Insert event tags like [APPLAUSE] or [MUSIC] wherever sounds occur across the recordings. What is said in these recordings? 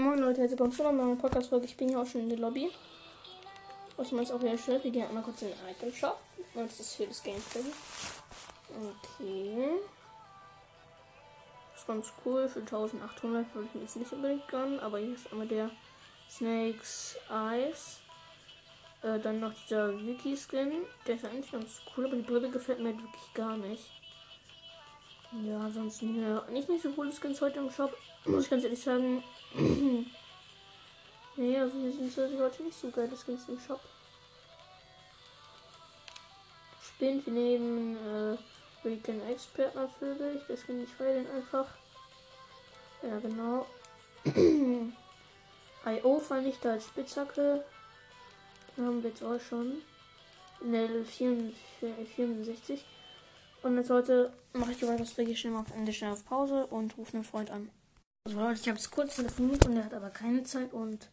Moin Leute, herzlich willkommen zu einer neuen Podcast-Folge. Ich bin hier auch schon in der Lobby. Was man jetzt auch wieder schön. Wir gehen einmal kurz in den Item Shop. Und das ist für das Gameplay. Okay. Das ist ganz cool. Für 1800 würde ich mir jetzt nicht unbedingt gönnen. Aber hier ist einmal der Snakes Eyes. Äh, dann noch dieser Wiki-Skin. Der ist eigentlich ganz cool, aber die Brille gefällt mir wirklich gar nicht. Ja, ja, nicht, nicht so coole Skins heute im Shop. Muss ich ganz ehrlich sagen. [CLEARS THROAT] nee, also hier sind so heute nicht so geile Skins im Shop. Spinnt, wir nehmen äh, Weekend Expert natürlich. Das kann ich feiern einfach. Ja, genau. [CLEARS THROAT] IO fand ich da als Spitzhacke. Den haben wir jetzt auch schon. In der 64. Und jetzt heute mache ich weiter, gehe ich schnell auf Ende schnell auf Pause und rufe einen Freund an. Also ich habe es kurz telefoniert und er hat aber keine Zeit und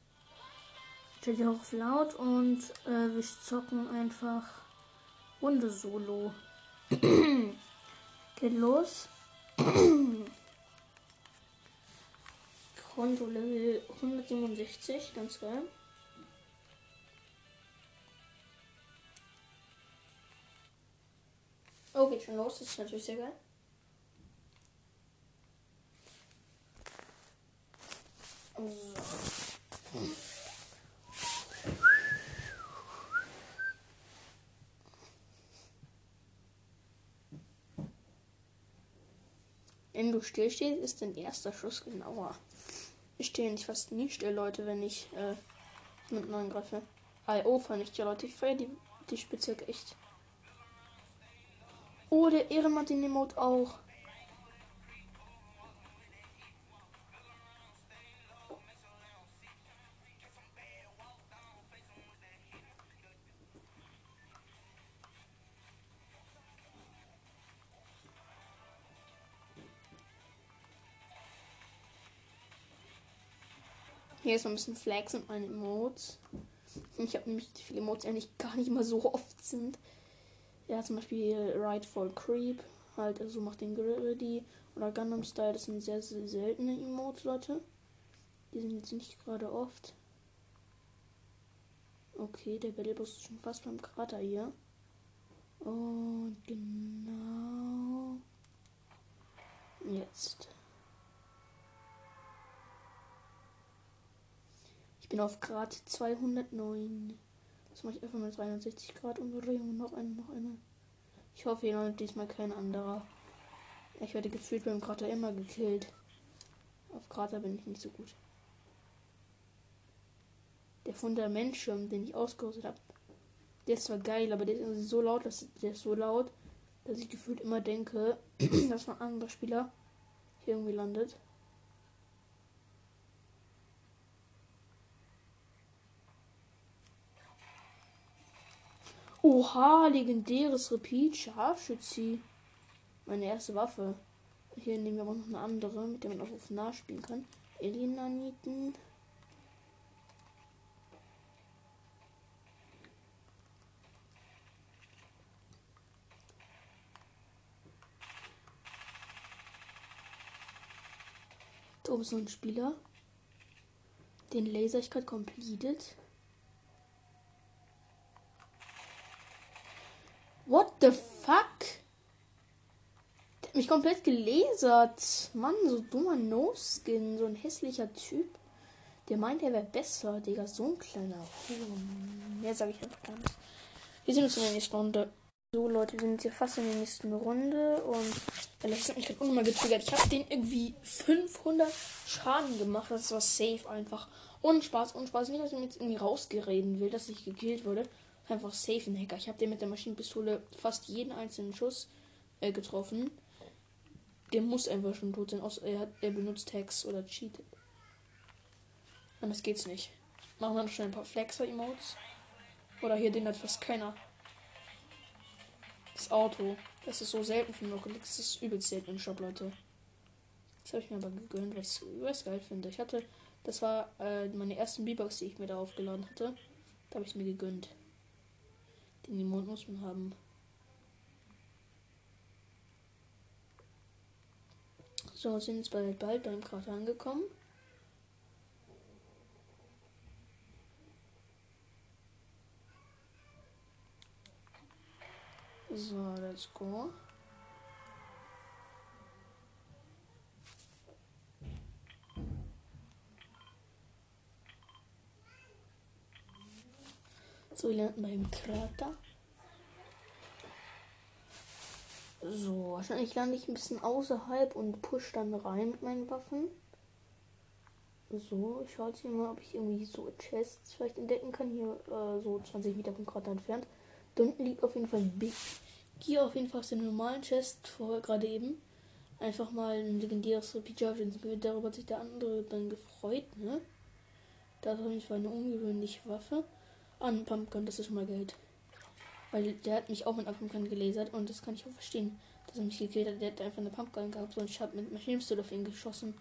stellt hier auf laut und äh, wir zocken einfach Runde Solo. [CLEARS THROAT] Geht los. [CLEARS THROAT] Konto Level 167, ganz geil. Oh, geht schon los, das ist natürlich sehr geil. Wenn du still stehst, ist dein erster Schuss genauer. Ich stehe nicht fast nie still, Leute, wenn ich äh, mit neuen greife. IO ich ja, Leute. Ich feiere die, die Spitzhacke echt. Oh, der Ehrenmann den Emote auch. Hier ist noch ein bisschen Flags und meine Emotes. Ich habe nämlich viele Emotes eigentlich gar nicht mal so oft sind. Ja, zum Beispiel Rightful Creep. Halt, also macht den Gritty. Oder Gundam Style. Das sind sehr, sehr seltene Emotes, Leute. Die sind jetzt nicht gerade oft. Okay, der Battlebus ist schon fast beim Krater hier. Und genau. Jetzt. Bin auf Grad 209. Das mache ich einfach mit 360 Grad Umdrehung noch eine, noch eine. Ich hoffe, hier landet diesmal kein anderer. Ich werde gefühlt beim Krater immer gekillt. Auf Krater bin ich nicht so gut. Der Fundamentschirm, den ich ausgerüstet habe, der ist zwar geil, aber der ist so laut, dass der ist so laut, dass ich gefühlt immer denke, [CLEARS THROAT] dass ein anderer Spieler hier irgendwie landet. Oha, legendäres Repeat, Scharfschützi. Meine erste Waffe. Hier nehmen wir aber noch eine andere, mit der man auch auf nah spielen kann. Elinaniten. Da oben ist noch ein Spieler. Den Laser ich gerade completed. The fuck? Der hat mich komplett gelasert. Mann, so dummer No-Skin. So ein hässlicher Typ. Der meint, er wäre besser, Digga. So ein kleiner Huhn. Mehr sage ich einfach gar nicht. Wir sehen uns in der nächsten Runde. So, Leute, wir sind jetzt hier fast in der nächsten Runde. Und das hat mich gerade unnormal getriggert. Ich habe den irgendwie 500 Schaden gemacht. Das war safe einfach. Und Spaß, und Spaß. Nicht, dass ich mir jetzt irgendwie rausgereden will, dass ich gekillt wurde einfach safe ein Hacker. Ich habe den mit der Maschinenpistole fast jeden einzelnen Schuss äh, getroffen. Der muss einfach schon tot sein, außer er, hat, er benutzt Hacks oder cheatet. Anders geht's nicht. Machen wir noch schnell ein paar Flexer-Emotes. Oder hier, den hat fast keiner. Das Auto. Das ist so selten für Rocket. Das ist übelst selten im Shop, Leute. Das habe ich mir aber gegönnt, weil ich es geil finde. Ich hatte, das war äh, meine ersten B-Box, die ich mir da aufgeladen hatte. Da habe ich mir gegönnt. Den Mond muss man haben. So, sind es bald, bald beim Krater angekommen. So, let's go. So, wir landen beim Krater. So, wahrscheinlich lande ich ein bisschen außerhalb und push dann rein mit meinen Waffen. So, ich schaue jetzt hier mal, ob ich irgendwie so Chests vielleicht entdecken kann. Hier äh, so 20 Meter vom Krater entfernt. Da unten liegt auf jeden Fall ein Big. Hier auf jeden Fall aus dem normalen Chest vorher gerade eben. Einfach mal ein legendäres Pijav. Darüber hat sich der andere dann gefreut, ne? Das ist auf jeden Fall eine ungewöhnliche Waffe. An Pumpkin, das ist schon mal Geld. Weil der hat mich auch mit einer Pumpkin gelasert und das kann ich auch verstehen, dass er mich gekillt hat. Der hat einfach eine Pumpgun gehabt und ich habe mit Maschinenpistole auf ihn geschossen.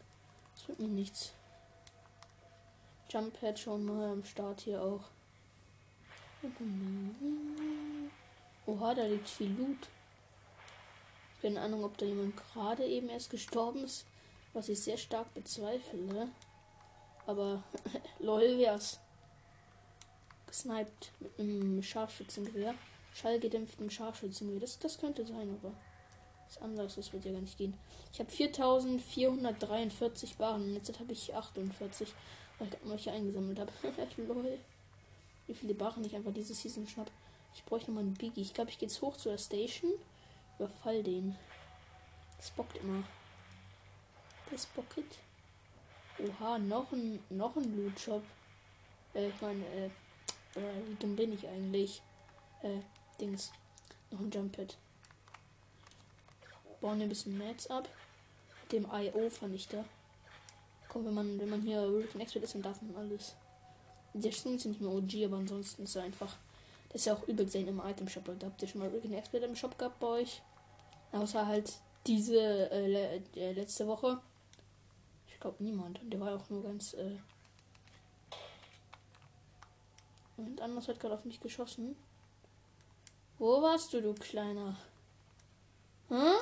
Das wird mir nichts. Jump Pad schon mal am Start hier auch. Oha, da liegt viel Loot. Keine Ahnung, ob da jemand gerade eben erst gestorben ist, was ich sehr stark bezweifle. Aber [LAUGHS] lol wär's gesniped mit einem Scharfschützengewehr. Schallgedämpftem Scharfschützengewehr. Das, das könnte sein, aber was anderes, das wird ja gar nicht gehen. Ich habe 4443 Waren. Jetzt habe ich 48, weil ich welche eingesammelt habe. [LAUGHS] Lol. Wie viele Barren ich einfach diese Season schnapp. Ich bräuchte nochmal einen Biggie. Ich glaube, ich gehe jetzt hoch zu der Station. Überfall den. Das bockt immer. Das bockt. Oha, noch ein, noch ein Loot Shop. Äh, ich meine, äh, äh, wie dumm bin ich eigentlich? Äh, Dings. Noch ein Jump Pad. Bauen ein bisschen Mats ab. Dem IO-Vernichter. Komm, wenn man, wenn man hier Hurricane Expert ist, dann darf man alles. Der Stimmt sind nicht mehr OG, aber ansonsten ist er einfach. Das ist ja auch übel sein im Item Shop. Da habt ihr schon mal Hurricane Expert im Shop gehabt bei euch? Außer halt diese äh, le äh, letzte Woche. Ich glaube niemand. Der war auch nur ganz äh, Und anders hat gerade auf mich geschossen. Wo warst du, du kleiner? Hm?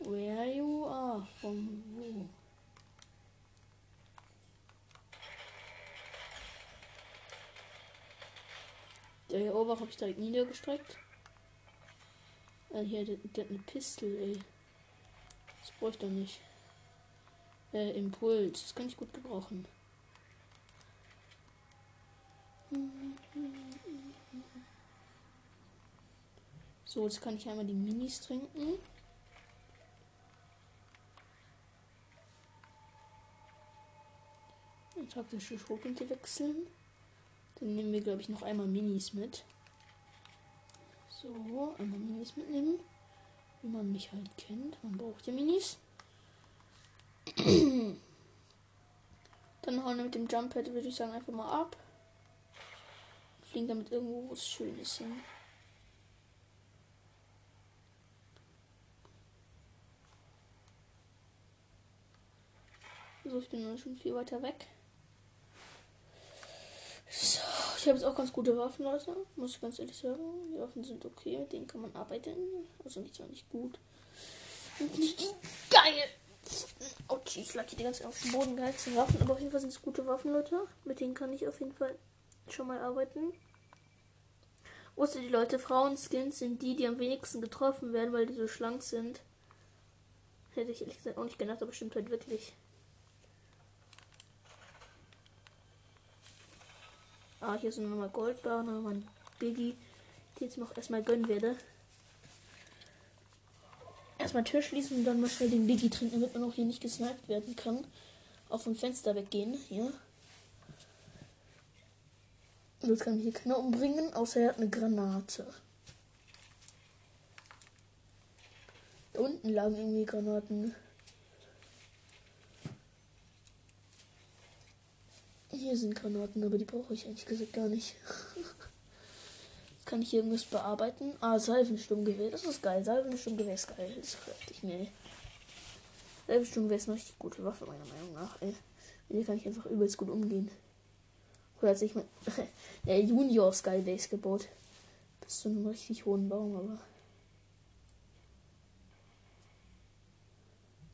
Where you are? Von wo? Der hier oben habe ich direkt niedergestreckt. Äh, hier, der, der hat eine Pistole, ey. Das bräuchte ich doch nicht. Äh, Impuls. Das kann ich gut gebrauchen. So, jetzt kann ich einmal die Minis trinken. Taktische Schrotflinte wechseln. Dann nehmen wir, glaube ich, noch einmal Minis mit. So, einmal Minis mitnehmen. Wie man mich halt kennt. Man braucht ja Minis. [CLEARS THROAT] Dann hauen wir mit dem Jump Pad, würde ich sagen, einfach mal ab fliegen damit irgendwo was Schönes hin. So, ich bin schon viel weiter weg. So, ich habe jetzt auch ganz gute Waffen, Leute. Muss ich ganz ehrlich sagen. Die Waffen sind okay, mit denen kann man arbeiten. Also nicht so nicht gut. Geil! Autsch, ich lag hier die ganze Zeit auf dem Boden geheizte Waffen, aber auf jeden Fall sind es gute Waffen, Leute. Mit denen kann ich auf jeden Fall schon mal arbeiten. Wusste die Leute, Frauenskins sind die, die am wenigsten getroffen werden, weil die so schlank sind. Hätte ich ehrlich gesagt auch nicht gedacht, aber stimmt halt wirklich. Ah, hier sind nochmal Goldbar, nochmal ein Biggie, die jetzt noch erstmal gönnen werde. Erstmal Tür schließen und dann mal schnell den Biggie trinken, damit man auch hier nicht gesniped werden kann. Auf dem Fenster weggehen, hier. Jetzt kann hier keiner umbringen, außer er hat eine Granate. Da unten lagen irgendwie Granaten. Hier sind Granaten, aber die brauche ich ehrlich gesagt gar nicht. [LAUGHS] Kann ich irgendwas bearbeiten. Ah, Salvensturmgewehr. Das ist geil. Salvensturmgewehr ist geil. Das dachte ich mir. Salvensturmgewehr ist eine richtig gute Waffe, meiner Meinung nach. Ey. Mit kann ich einfach übelst gut umgehen. Oder hat sich mit [LAUGHS] der Junior Skybase gebaut. Bis zu einem richtig hohen Baum, aber.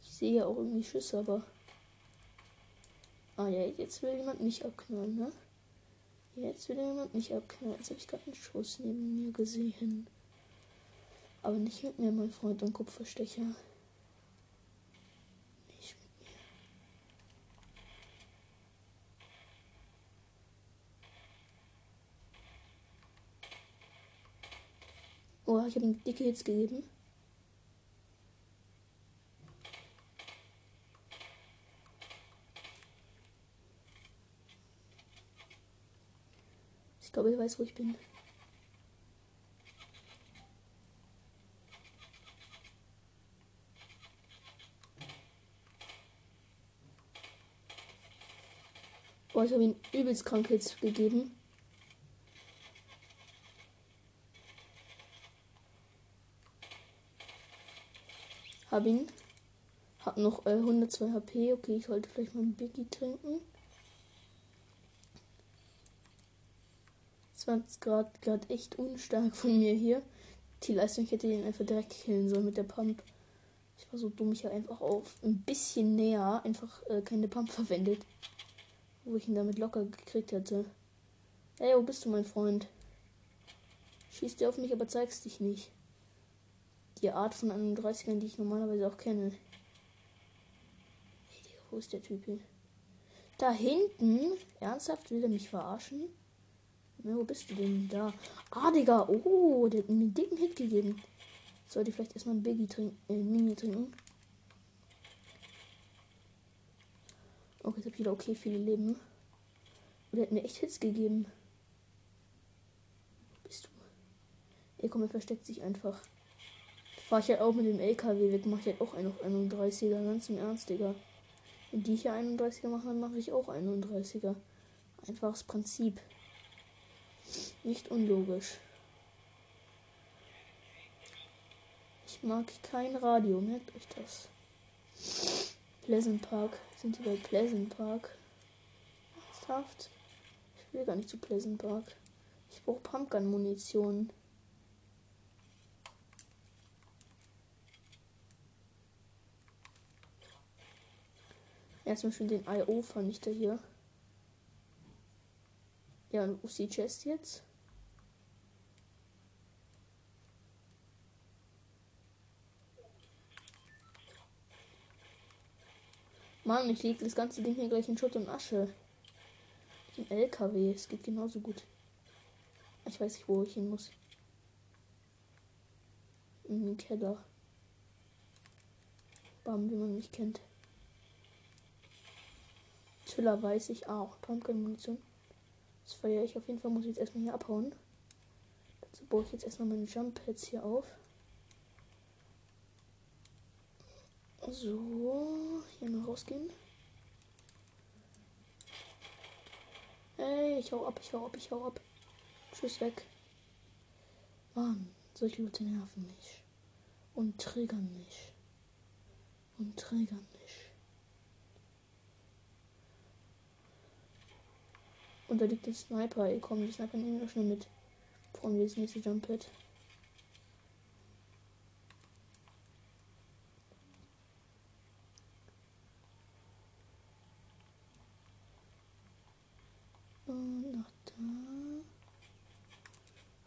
Ich sehe ja auch irgendwie Schüsse, aber. Ah ja, jetzt will jemand mich abknallen, ne? Jetzt will jemand mich abknallen. Jetzt habe ich gerade einen Schuss neben mir gesehen. Aber nicht mit mir, mein Freund und Kupferstecher. Nicht mit mir. Oh, ich habe ihm dicke Hits gegeben. Ich glaube, ich weiß, wo ich bin. Boah, ich habe ihm übelst krank Hits gegeben. Hab ihn. Hab noch äh, 102 HP. Okay, ich sollte vielleicht mal ein Biggie trinken. 20 Grad, gerade echt unstark von mir hier. Die Leistung, ich hätte ihn einfach direkt killen sollen mit der Pump. Ich war so dumm, ich habe einfach auf ein bisschen näher einfach äh, keine Pump verwendet. Wo ich ihn damit locker gekriegt hätte. Ey, wo bist du, mein Freund? Schießt dir auf mich, aber zeigst dich nicht. Die Art von 31ern, die ich normalerweise auch kenne. Hey, wo ist der Typ hier? Da hinten? Ernsthaft? Will er mich verarschen? Na, wo bist du denn? Da. Ah, Digga. Oh, der hat mir einen dicken Hit gegeben. Sollte ich vielleicht erstmal ein Biggie trinken, äh, Mini trinken. Okay, jetzt habe ich wieder okay viele Leben. Und er hat mir echt Hits gegeben. Wo bist du? Ey, komm, er versteckt sich einfach. Fahr ich halt auch mit dem LKW weg, mache ich halt auch einen auf 31er. Ganz im Ernst, Digga. Wenn die hier 31er machen, dann mache ich auch 31er. Einfaches Prinzip. Nicht unlogisch. Ich mag kein Radio, merkt euch das. Pleasant Park. Sind die bei Pleasant Park? Ernsthaft? Ich will gar nicht zu Pleasant Park. Ich brauche Pumpgun-Munition. Erstmal schon den IO-Vernichter hier. Ja, und wo ist die Chest jetzt? Mann, ich lege das ganze Ding hier gleich in Schutt und Asche. Den LKW, es geht genauso gut. Ich weiß nicht, wo ich hin muss. In den Keller. Bam, wie man mich kennt. Tüller weiß ich auch. Pumpkin-Munition. Das feiere ich auf jeden Fall. Muss ich jetzt erstmal hier abhauen. Dazu baue ich jetzt erstmal meine Jump Pads hier auf. So, hier mal rausgehen. Ey, ich hau ab, ich hau ab, ich hau ab. Tschüss weg. Mann, solche Leute nerven mich. Und triggern mich. Und triggern mich. Und da liegt der Sniper. Ey, komm, die Sniper nehmen wir schnell mit. Bevor wir das nächste Jump Pad.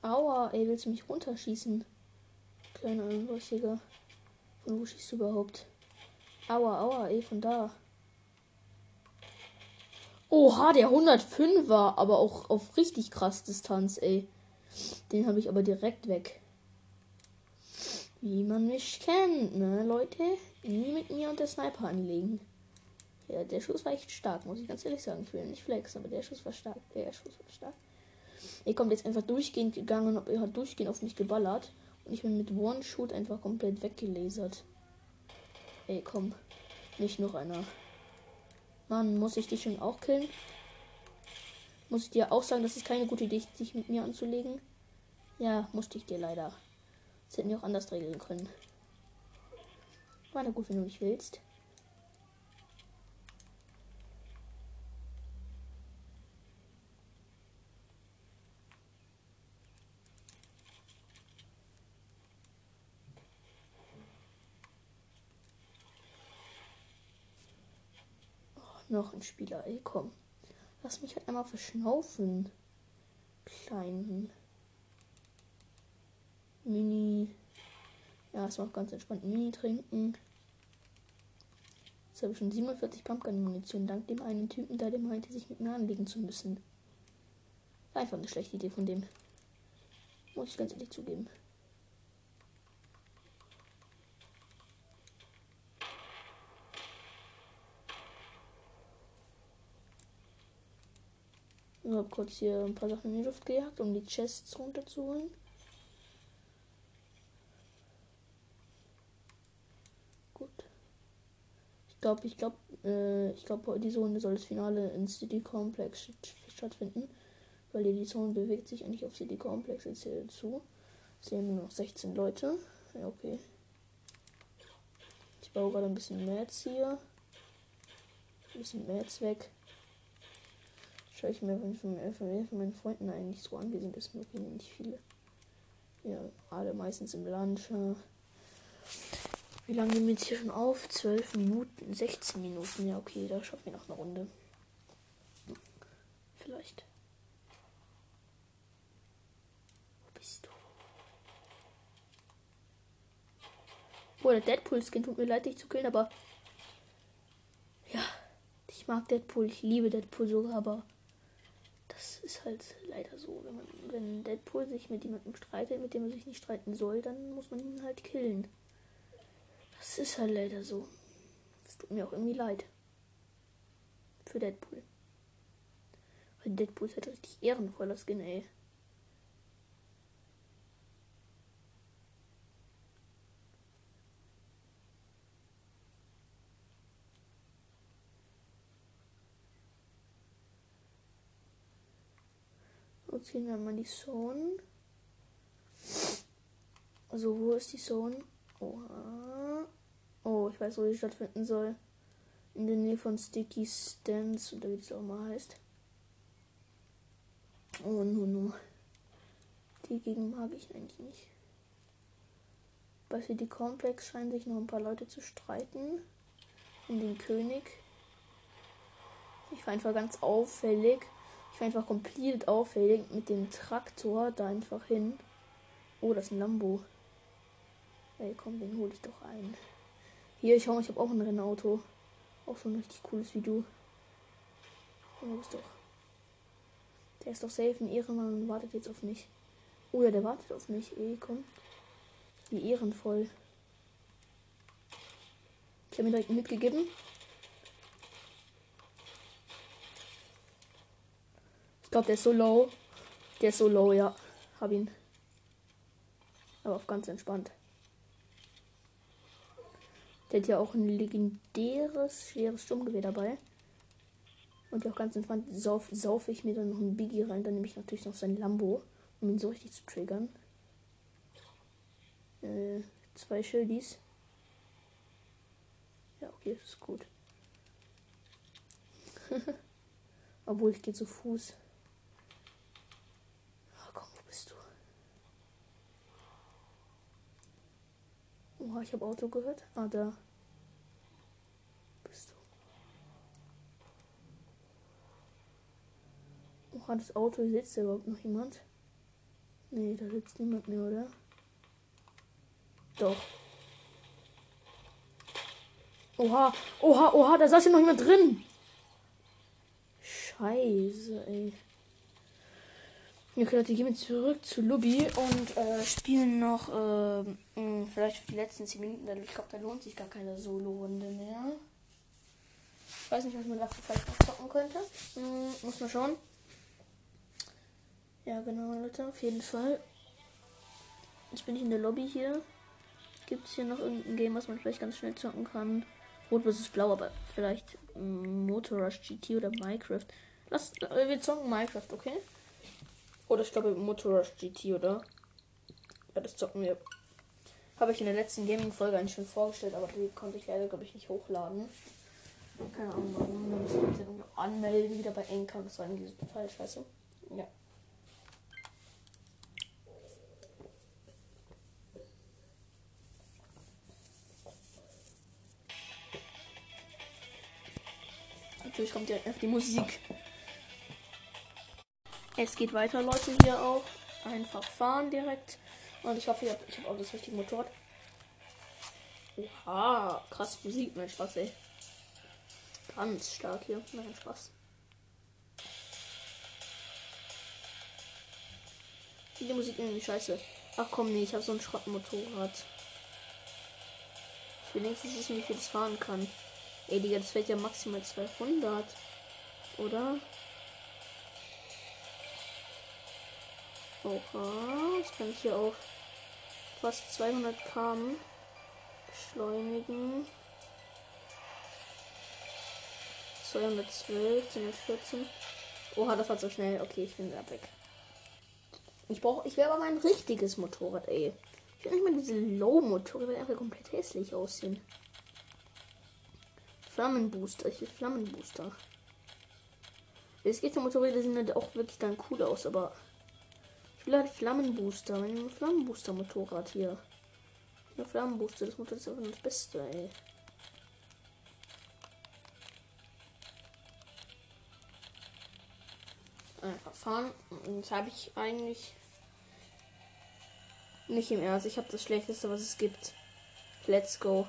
Aua, ey, willst du mich runterschießen? Kleiner Einrüstiger. Von wo schießt du überhaupt? Aua, aua, ey, von da. Oha, der 105 war, aber auch auf richtig krass Distanz, ey. Den habe ich aber direkt weg. Wie man mich kennt, ne, Leute? Nie mit mir und der Sniper anlegen. Ja, der Schuss war echt stark, muss ich ganz ehrlich sagen. Ich will nicht flexen, aber der Schuss war stark. Der Schuss war stark. Er kommt jetzt einfach durchgehend gegangen und er hat durchgehend auf mich geballert. Und ich bin mit One-Shoot einfach komplett weggelasert. Ey, komm. Nicht noch einer. Mann, muss ich dich schon auch killen? Muss ich dir auch sagen, dass es keine gute Idee ist, dich mit mir anzulegen? Ja, musste ich dir leider. Das hätten wir auch anders regeln können. War na gut, wenn du nicht willst. Noch ein Spieler, ey, komm. Lass mich halt einmal verschnaufen. Kleinen. Mini. Ja, es macht ganz entspannt Mini trinken. Jetzt habe ich schon 47 Pumpgun-Munition, dank dem einen Typen, der der meinte, sich mit mir anlegen zu müssen. Einfach eine schlechte Idee von dem. Muss ich ganz ehrlich zugeben. Ich habe kurz hier ein paar Sachen in die Luft gejagt, um die Chests runterzuholen. Gut. Ich glaube, ich glaube, äh, ich glaube, diese Runde soll das Finale in City Complex stattfinden. Weil die Zone bewegt sich eigentlich auf City Complex jetzt hier zu. Es sind nur noch 16 Leute. Ja, okay. Ich baue gerade ein bisschen Mats hier. Ein bisschen Mats weg. Schaue ich mir von, von, von, meinen Freunden eigentlich so an. Wir sind das wirklich nicht viele. Ja, alle meistens im Lunch. Wie lange nehmen wir jetzt hier schon auf? 12 Minuten, 16 Minuten. Ja, okay, da schaffen wir noch eine Runde. Vielleicht. Wo bist du? Boah, der Deadpool-Skin tut mir leid, dich zu killen, aber. Ja, ich mag Deadpool, ich liebe Deadpool sogar, aber das ist halt leider so. Wenn, man, wenn Deadpool sich mit jemandem streitet, mit dem er sich nicht streiten soll, dann muss man ihn halt killen. Das ist halt leider so. Das tut mir auch irgendwie leid. Für Deadpool. Weil Deadpool ist halt richtig ehrenvoller Skin, ey. Gehen wir mal die Zone. Also, wo ist die Zone? Oha. Oh, ich weiß, wo die stattfinden soll. In der Nähe von Sticky Stance, oder wie das auch mal heißt. Oh, no, no. Die Gegend mag ich eigentlich nicht. Bei City Complex scheinen sich noch ein paar Leute zu streiten. Um den König. Ich war einfach ganz auffällig ich einfach komplett auffällig mit dem Traktor da einfach hin. Oh, das ist ein Lambo. Ey, komm, den hole ich doch ein. Hier, ich schau, ich habe auch ein Rennauto. Auch so ein richtig cooles du. Oh, bist doch. Der ist doch safe ein Ehrenmann und wartet jetzt auf mich. Oh ja, der wartet auf mich. Ey, komm. Wie ehrenvoll. Ich habe mir direkt mitgegeben. Ich glaube, der ist so low. Der ist so low, ja. Hab ihn. Aber auf ganz entspannt. Der hat ja auch ein legendäres, schweres Sturmgewehr dabei. Und auch ganz entspannt sauf, sauf ich mir dann noch ein Biggie rein. Dann nehme ich natürlich noch sein Lambo, um ihn so richtig zu triggern. Äh, zwei Schildis. Ja, okay, das ist gut. [LAUGHS] Obwohl ich gehe zu Fuß. Oha, ich habe Auto gehört. Ah, da. Bist du. Oha, das Auto sitzt da überhaupt noch jemand? Nee, da sitzt niemand mehr, oder? Doch. Oha, oha, oha, da saß ja noch jemand drin. Scheiße, ey. Okay, Leute, gehen wir zurück zu Lobby und äh, spielen noch äh, mh, vielleicht die letzten 10 Minuten. Ich glaube, da lohnt sich gar keine Solo-Runde mehr. Ich weiß nicht, was man dafür vielleicht noch zocken könnte. Hm, muss man schauen. Ja, genau, Leute, auf jeden Fall. Jetzt bin ich in der Lobby hier. Gibt es hier noch irgendein Game, was man vielleicht ganz schnell zocken kann? Rot vs. Blau, aber vielleicht Motor Rush GT oder Minecraft. Lass, wir zocken Minecraft, okay? Oder ich glaube Motorrush GT, oder? Ja, das zocken wir. Habe ich in der letzten Gaming-Folge eigentlich schon vorgestellt, aber die konnte ich leider, glaube ich, nicht hochladen. Keine Ahnung warum. Dann müssen wir uns anmelden wieder bei Anchor. Das war irgendwie total scheiße. Ja. Natürlich kommt ja die Musik. Es geht weiter, Leute, hier auch. Einfach fahren direkt. Und ich hoffe, ich habe hab auch das richtige Motorrad. Oha, krass Musik, mein Spaß, ey. Ganz stark hier, nein, Spaß. Die Musik irgendwie scheiße. Ach komm, nee, ich habe so ein Schrottmotorrad. Ich will wenigstens wissen, wie viel das fahren kann. Ey, Digga, das fährt ja maximal 200. Oder? Oha, jetzt kann ich hier auf fast 200 km beschleunigen. 212, 214. Oha, das war so schnell. Okay, ich bin da weg. Ich brauche, ich will aber mein richtiges Motorrad, ey. Ich will nicht mal diese Low-Motorräder, die einfach komplett hässlich aussehen. Flammenbooster, ich will Flammenbooster. Es gibt ja Motorräder, die sehen halt auch wirklich dann cool aus, aber ich will halt Flammenbooster, mein Flammenbooster-Motorrad hier. Ja, Flammenbooster, das Motorrad ist einfach das Beste, ey. Einfach fahren. Das habe ich eigentlich nicht im Ernst. Ich habe das Schlechteste, was es gibt. Let's go.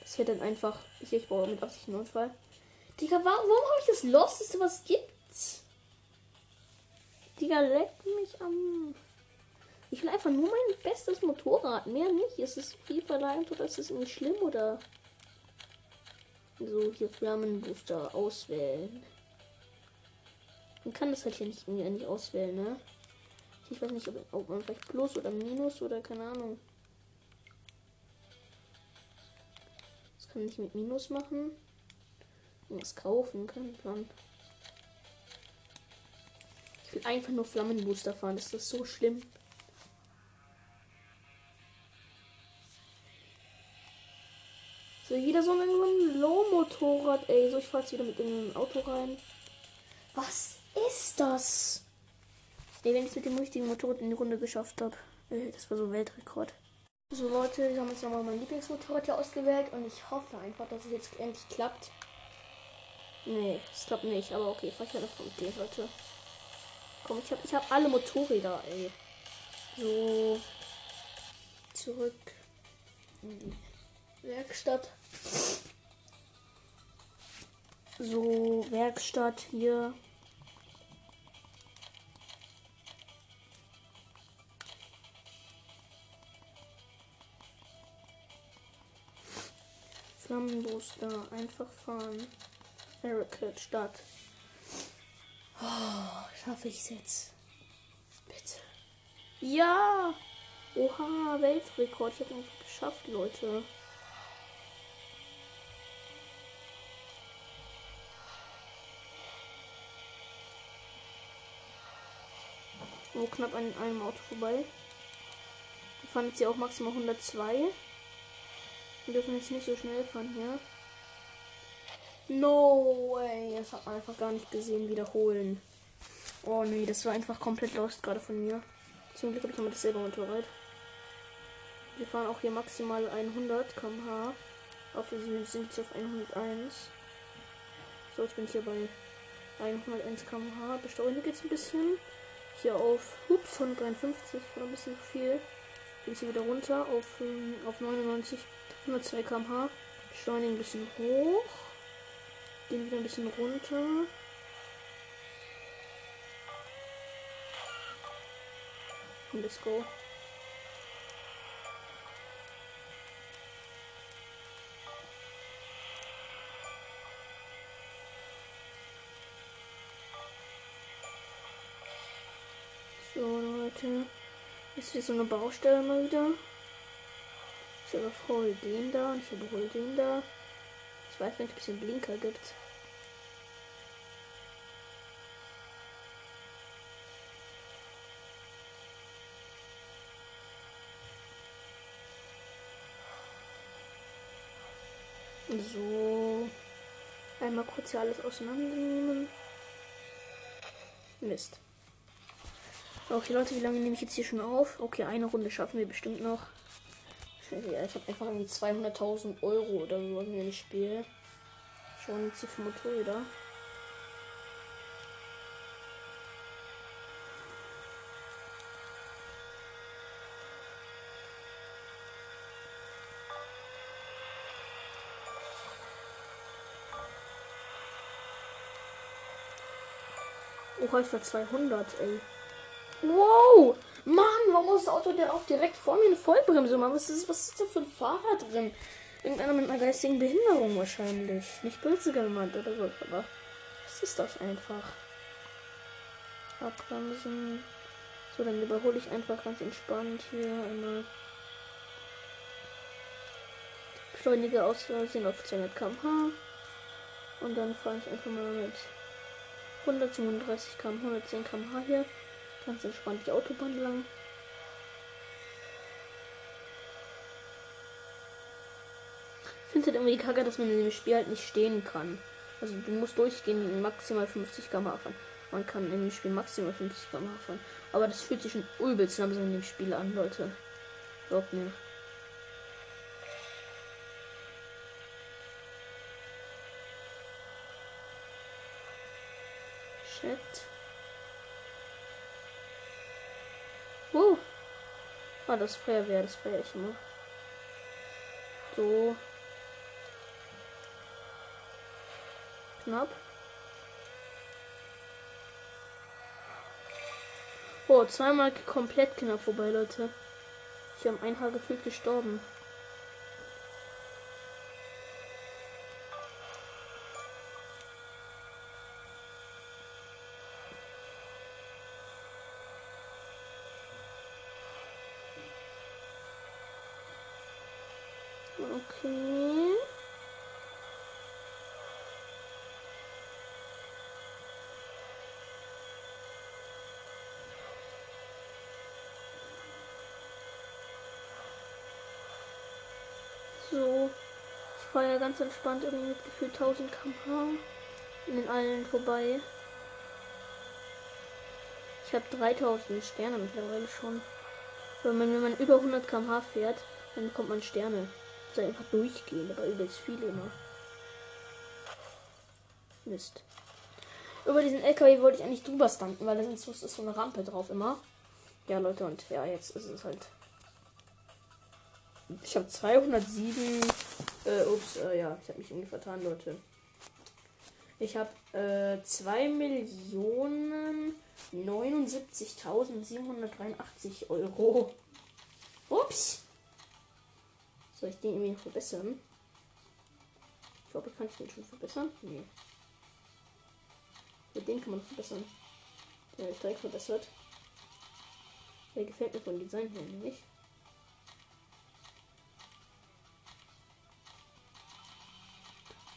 Das wird dann einfach. Ich, ich brauche mit Absicht einen Unfall. Digga, warum, warum habe ich das Losteste, was es gibt? Digga, leck mich am. Ich will einfach nur mein bestes Motorrad. Mehr nicht. Ist es viel verlangt oder ist es nicht schlimm oder. So, hier Flammenbooster auswählen. Man kann das halt hier nicht, nicht auswählen, ne? Ich weiß nicht, ob, ob man vielleicht Plus oder Minus oder keine Ahnung. Das kann ich mit Minus machen. Was kaufen, kein Plan. Ich will einfach nur Flammenbooster fahren. Ist das so schlimm? So, wieder so ein Low-Motorrad, ey. So, ich fahr jetzt wieder mit ein Auto rein. Was ist das? Nee, wenn ich mit dem richtigen Motorrad in die Runde geschafft habe. Äh, das war so Weltrekord. So Leute, ich habe jetzt nochmal mein Lieblingsmotorrad hier ausgewählt und ich hoffe einfach, dass es jetzt endlich klappt. Nee, es klappt nicht, aber okay, vielleicht hat noch Idee, Leute. Komm, ich habe ich hab alle Motorräder, ey. So. Zurück in die Werkstatt. So, Werkstatt hier. Flammenbooster. Einfach fahren. Hurricane Stadt. Oh, schaffe ich es jetzt? Bitte. Ja! Oha, Weltrekord. Ich habe es geschafft, Leute. Oh, knapp an einem Auto vorbei. Wir fahren jetzt hier auch maximal 102. Wir dürfen jetzt nicht so schnell fahren hier. No way. Das hat man einfach gar nicht gesehen. Wiederholen. Oh nee, das war einfach komplett lost gerade von mir. Zum Glück habe ich immer das selber Motorrad. Wir fahren auch hier maximal 100 km/h. Auf wir sind jetzt auf 101. So, jetzt bin ich hier bei 101 km/h. Beschleunigt jetzt ein bisschen. Hier auf ups, 153, war ein bisschen viel. Bin hier wieder runter auf, ähm, auf 99, 102 km/h. Beschleunigen ein bisschen hoch. Gehen wieder ein bisschen runter. Und let's go. So, Leute. Ist so eine Baustelle mal wieder. Ich überhole den da und ich überhole den da. Ich weiß ob es einen Blinker gibt. So. Einmal kurz hier alles auseinandernehmen. Mist. Okay, Leute, wie lange nehme ich jetzt hier schon auf? Okay, eine Runde schaffen wir bestimmt noch. Ja, ich habe einfach irgendwie 200.000 Euro oder so in dem Spiel. Schon zu so viel Motorräder. Oh, ich war 200, ey. Wow! Mann, warum muss das Auto der auch direkt vor mir eine Vollbremse machen? Was ist, was ist da für ein Fahrer drin? Irgendeiner mit einer geistigen Behinderung wahrscheinlich. Nicht böse gemeint oder so, aber was ist das einfach? Abbremsen. So, dann überhole ich einfach ganz entspannt hier einmal. Beschleunige Aussehen auf 200 km/h. Und dann fahre ich einfach mal mit 137 km, 110 km/h hier. Ganz entspannt die Autobahn lang. Ich finde es halt irgendwie kacke, dass man in dem Spiel halt nicht stehen kann. Also du musst durchgehen maximal 50 km fahren. Man kann in dem Spiel maximal 50 km fahren. Aber das fühlt sich schon übelst langsam in dem Spiel an, Leute. Glaubt mir. Shit. Ah, das Feuerwehr, das feiere ich immer. So. Knapp. Oh, zweimal komplett knapp vorbei, Leute. Ich habe ein Haar gefühlt gestorben. Okay. So. Ich fahre ja ganz entspannt irgendwie mit gefühlt 1000 km/h in den allen vorbei. Ich habe 3000 Sterne mittlerweile schon. Wenn man, wenn man über 100 km/h fährt, dann bekommt man Sterne. Soll einfach durchgehen, aber übelst viele immer. Mist. Über diesen LKW wollte ich eigentlich drüber stunten, weil da ist so eine Rampe drauf immer. Ja, Leute, und ja, jetzt ist es halt. Ich habe 207. Äh, ups, äh, ja, ich habe mich irgendwie vertan, Leute. Ich habe äh, 2 Millionen 79.783 Euro. Ups. Soll ich den irgendwie verbessern? Ich glaube, ich kann den schon verbessern. Nee. Mit den kann man verbessern. Der ist direkt verbessert. Der gefällt mir vom Design her nämlich.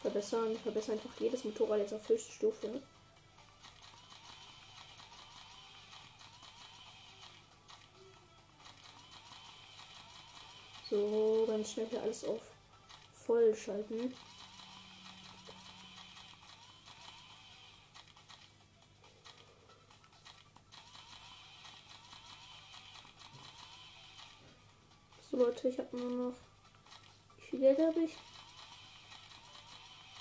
Verbessern, verbessern einfach jedes Motorrad jetzt auf höchste Stufe. So, ganz schnell hier alles auf voll schalten. So Leute, ich habe nur noch. Wie viel Geld habe ich?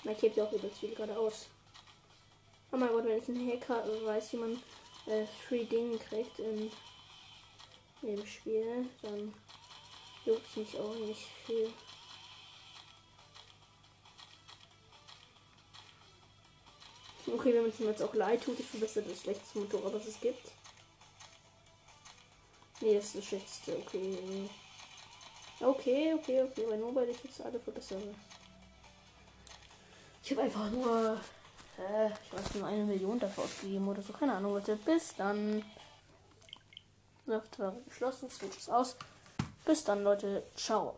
Heb ja auch übelst viel gerade aus. Oh mein Gott, wenn ich ein Hacker weiß, wie man äh, Free Dinge kriegt in dem Spiel, dann juckt mich auch nicht viel. Okay, wenn man es mir jetzt auch leid tut, ich verbessere das schlechteste Motorrad, das es gibt. Nee, das ist das schlechteste, okay. Okay, okay, okay, weil nur weil ich jetzt alle verbessere. Ich habe einfach nur, äh, ich weiß nur eine Million dafür ausgegeben oder so, keine Ahnung, Leute. Bis dann. Software geschlossen, Switch ist aus. Bis dann, Leute. Ciao.